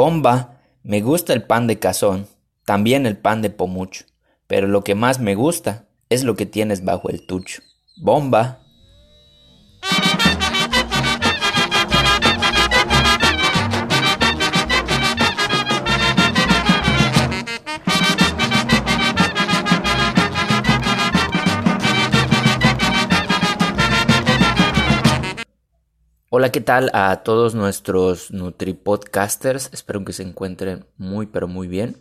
Bomba, me gusta el pan de cazón, también el pan de pomucho, pero lo que más me gusta es lo que tienes bajo el tucho. Bomba. Hola, ¿qué tal a todos nuestros NutriPodcasters? Espero que se encuentren muy, pero muy bien.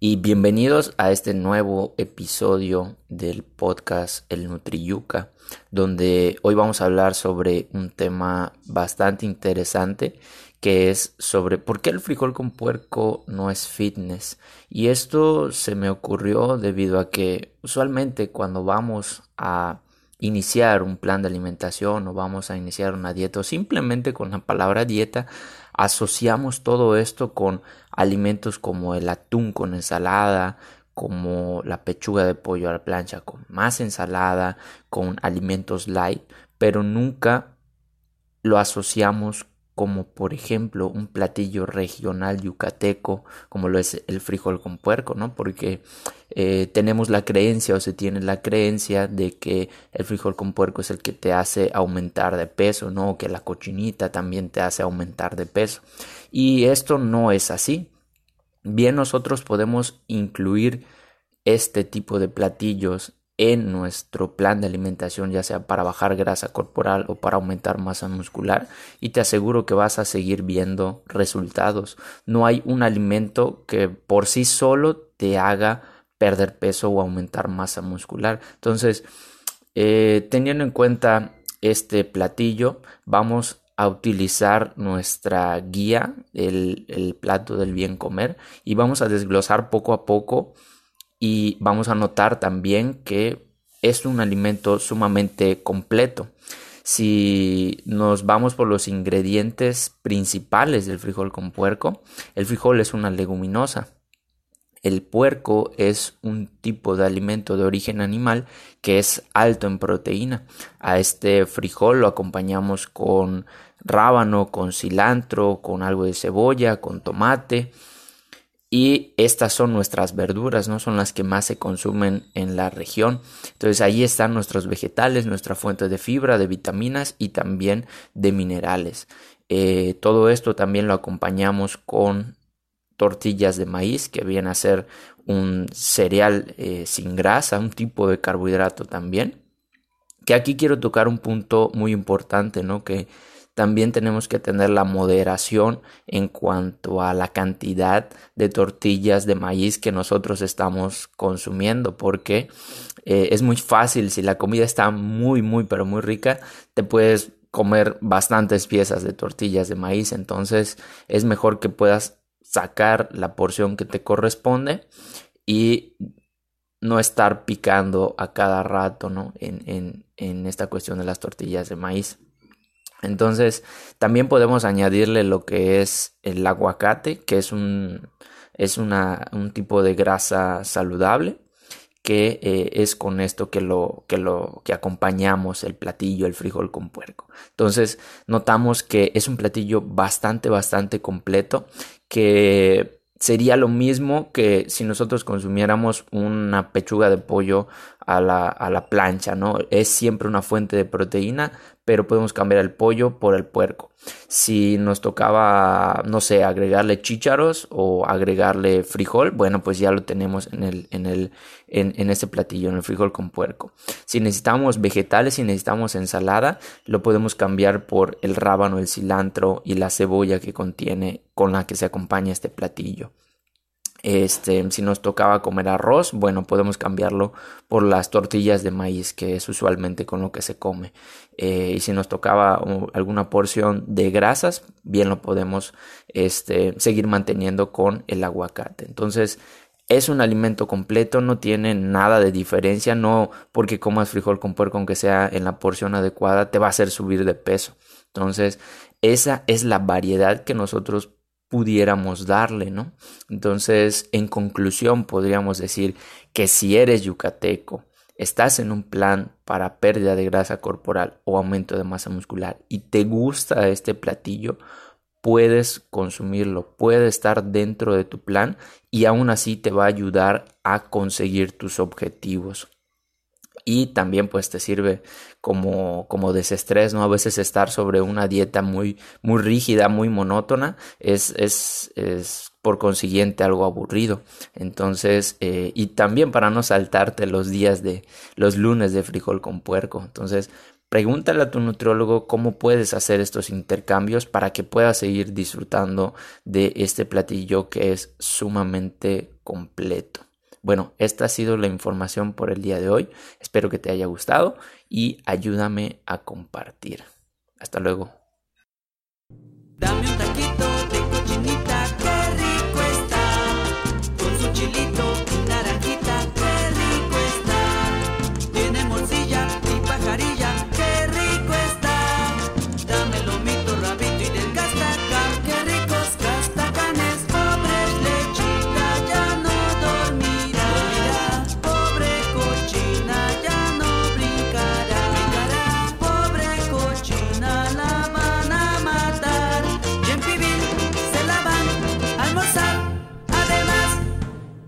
Y bienvenidos a este nuevo episodio del podcast El NutriYuca, donde hoy vamos a hablar sobre un tema bastante interesante que es sobre por qué el frijol con puerco no es fitness. Y esto se me ocurrió debido a que usualmente cuando vamos a iniciar un plan de alimentación o vamos a iniciar una dieta o simplemente con la palabra dieta asociamos todo esto con alimentos como el atún con ensalada, como la pechuga de pollo a la plancha con más ensalada, con alimentos light, pero nunca lo asociamos como por ejemplo un platillo regional yucateco como lo es el frijol con puerco, ¿no? Porque eh, tenemos la creencia o se tiene la creencia de que el frijol con puerco es el que te hace aumentar de peso, ¿no? O que la cochinita también te hace aumentar de peso. Y esto no es así. Bien nosotros podemos incluir este tipo de platillos en nuestro plan de alimentación, ya sea para bajar grasa corporal o para aumentar masa muscular, y te aseguro que vas a seguir viendo resultados. No hay un alimento que por sí solo te haga perder peso o aumentar masa muscular. Entonces, eh, teniendo en cuenta este platillo, vamos a utilizar nuestra guía, el, el plato del bien comer, y vamos a desglosar poco a poco y vamos a notar también que es un alimento sumamente completo. Si nos vamos por los ingredientes principales del frijol con puerco, el frijol es una leguminosa. El puerco es un tipo de alimento de origen animal que es alto en proteína. A este frijol lo acompañamos con rábano, con cilantro, con algo de cebolla, con tomate y estas son nuestras verduras, no son las que más se consumen en la región. Entonces ahí están nuestros vegetales, nuestra fuente de fibra, de vitaminas y también de minerales. Eh, todo esto también lo acompañamos con tortillas de maíz, que viene a ser un cereal eh, sin grasa, un tipo de carbohidrato también. Que aquí quiero tocar un punto muy importante, ¿no? Que también tenemos que tener la moderación en cuanto a la cantidad de tortillas de maíz que nosotros estamos consumiendo porque eh, es muy fácil si la comida está muy muy pero muy rica te puedes comer bastantes piezas de tortillas de maíz entonces es mejor que puedas sacar la porción que te corresponde y no estar picando a cada rato ¿no? en, en, en esta cuestión de las tortillas de maíz. Entonces, también podemos añadirle lo que es el aguacate, que es un, es un tipo de grasa saludable, que eh, es con esto que lo, que lo que acompañamos el platillo, el frijol con puerco. Entonces, notamos que es un platillo bastante, bastante completo, que sería lo mismo que si nosotros consumiéramos una pechuga de pollo a la, a la plancha, ¿no? Es siempre una fuente de proteína, pero podemos cambiar el pollo por el puerco. Si nos tocaba, no sé, agregarle chícharos o agregarle frijol, bueno, pues ya lo tenemos en el, en el, en, en este platillo, en el frijol con puerco. Si necesitamos vegetales, si necesitamos ensalada, lo podemos cambiar por el rábano, el cilantro y la cebolla que contiene, con la que se acompaña este platillo. Este, si nos tocaba comer arroz, bueno, podemos cambiarlo por las tortillas de maíz, que es usualmente con lo que se come. Eh, y si nos tocaba alguna porción de grasas, bien lo podemos este, seguir manteniendo con el aguacate. Entonces, es un alimento completo, no tiene nada de diferencia, no porque comas frijol con puerco, aunque sea en la porción adecuada, te va a hacer subir de peso. Entonces, esa es la variedad que nosotros pudiéramos darle, ¿no? Entonces, en conclusión, podríamos decir que si eres yucateco, estás en un plan para pérdida de grasa corporal o aumento de masa muscular y te gusta este platillo, puedes consumirlo, puede estar dentro de tu plan y aún así te va a ayudar a conseguir tus objetivos. Y también pues te sirve como, como desestrés, ¿no? A veces estar sobre una dieta muy, muy rígida, muy monótona, es, es, es por consiguiente algo aburrido. Entonces, eh, y también para no saltarte los días de los lunes de frijol con puerco. Entonces, Pregúntale a tu nutriólogo cómo puedes hacer estos intercambios para que puedas seguir disfrutando de este platillo que es sumamente completo. Bueno, esta ha sido la información por el día de hoy. Espero que te haya gustado y ayúdame a compartir. Hasta luego.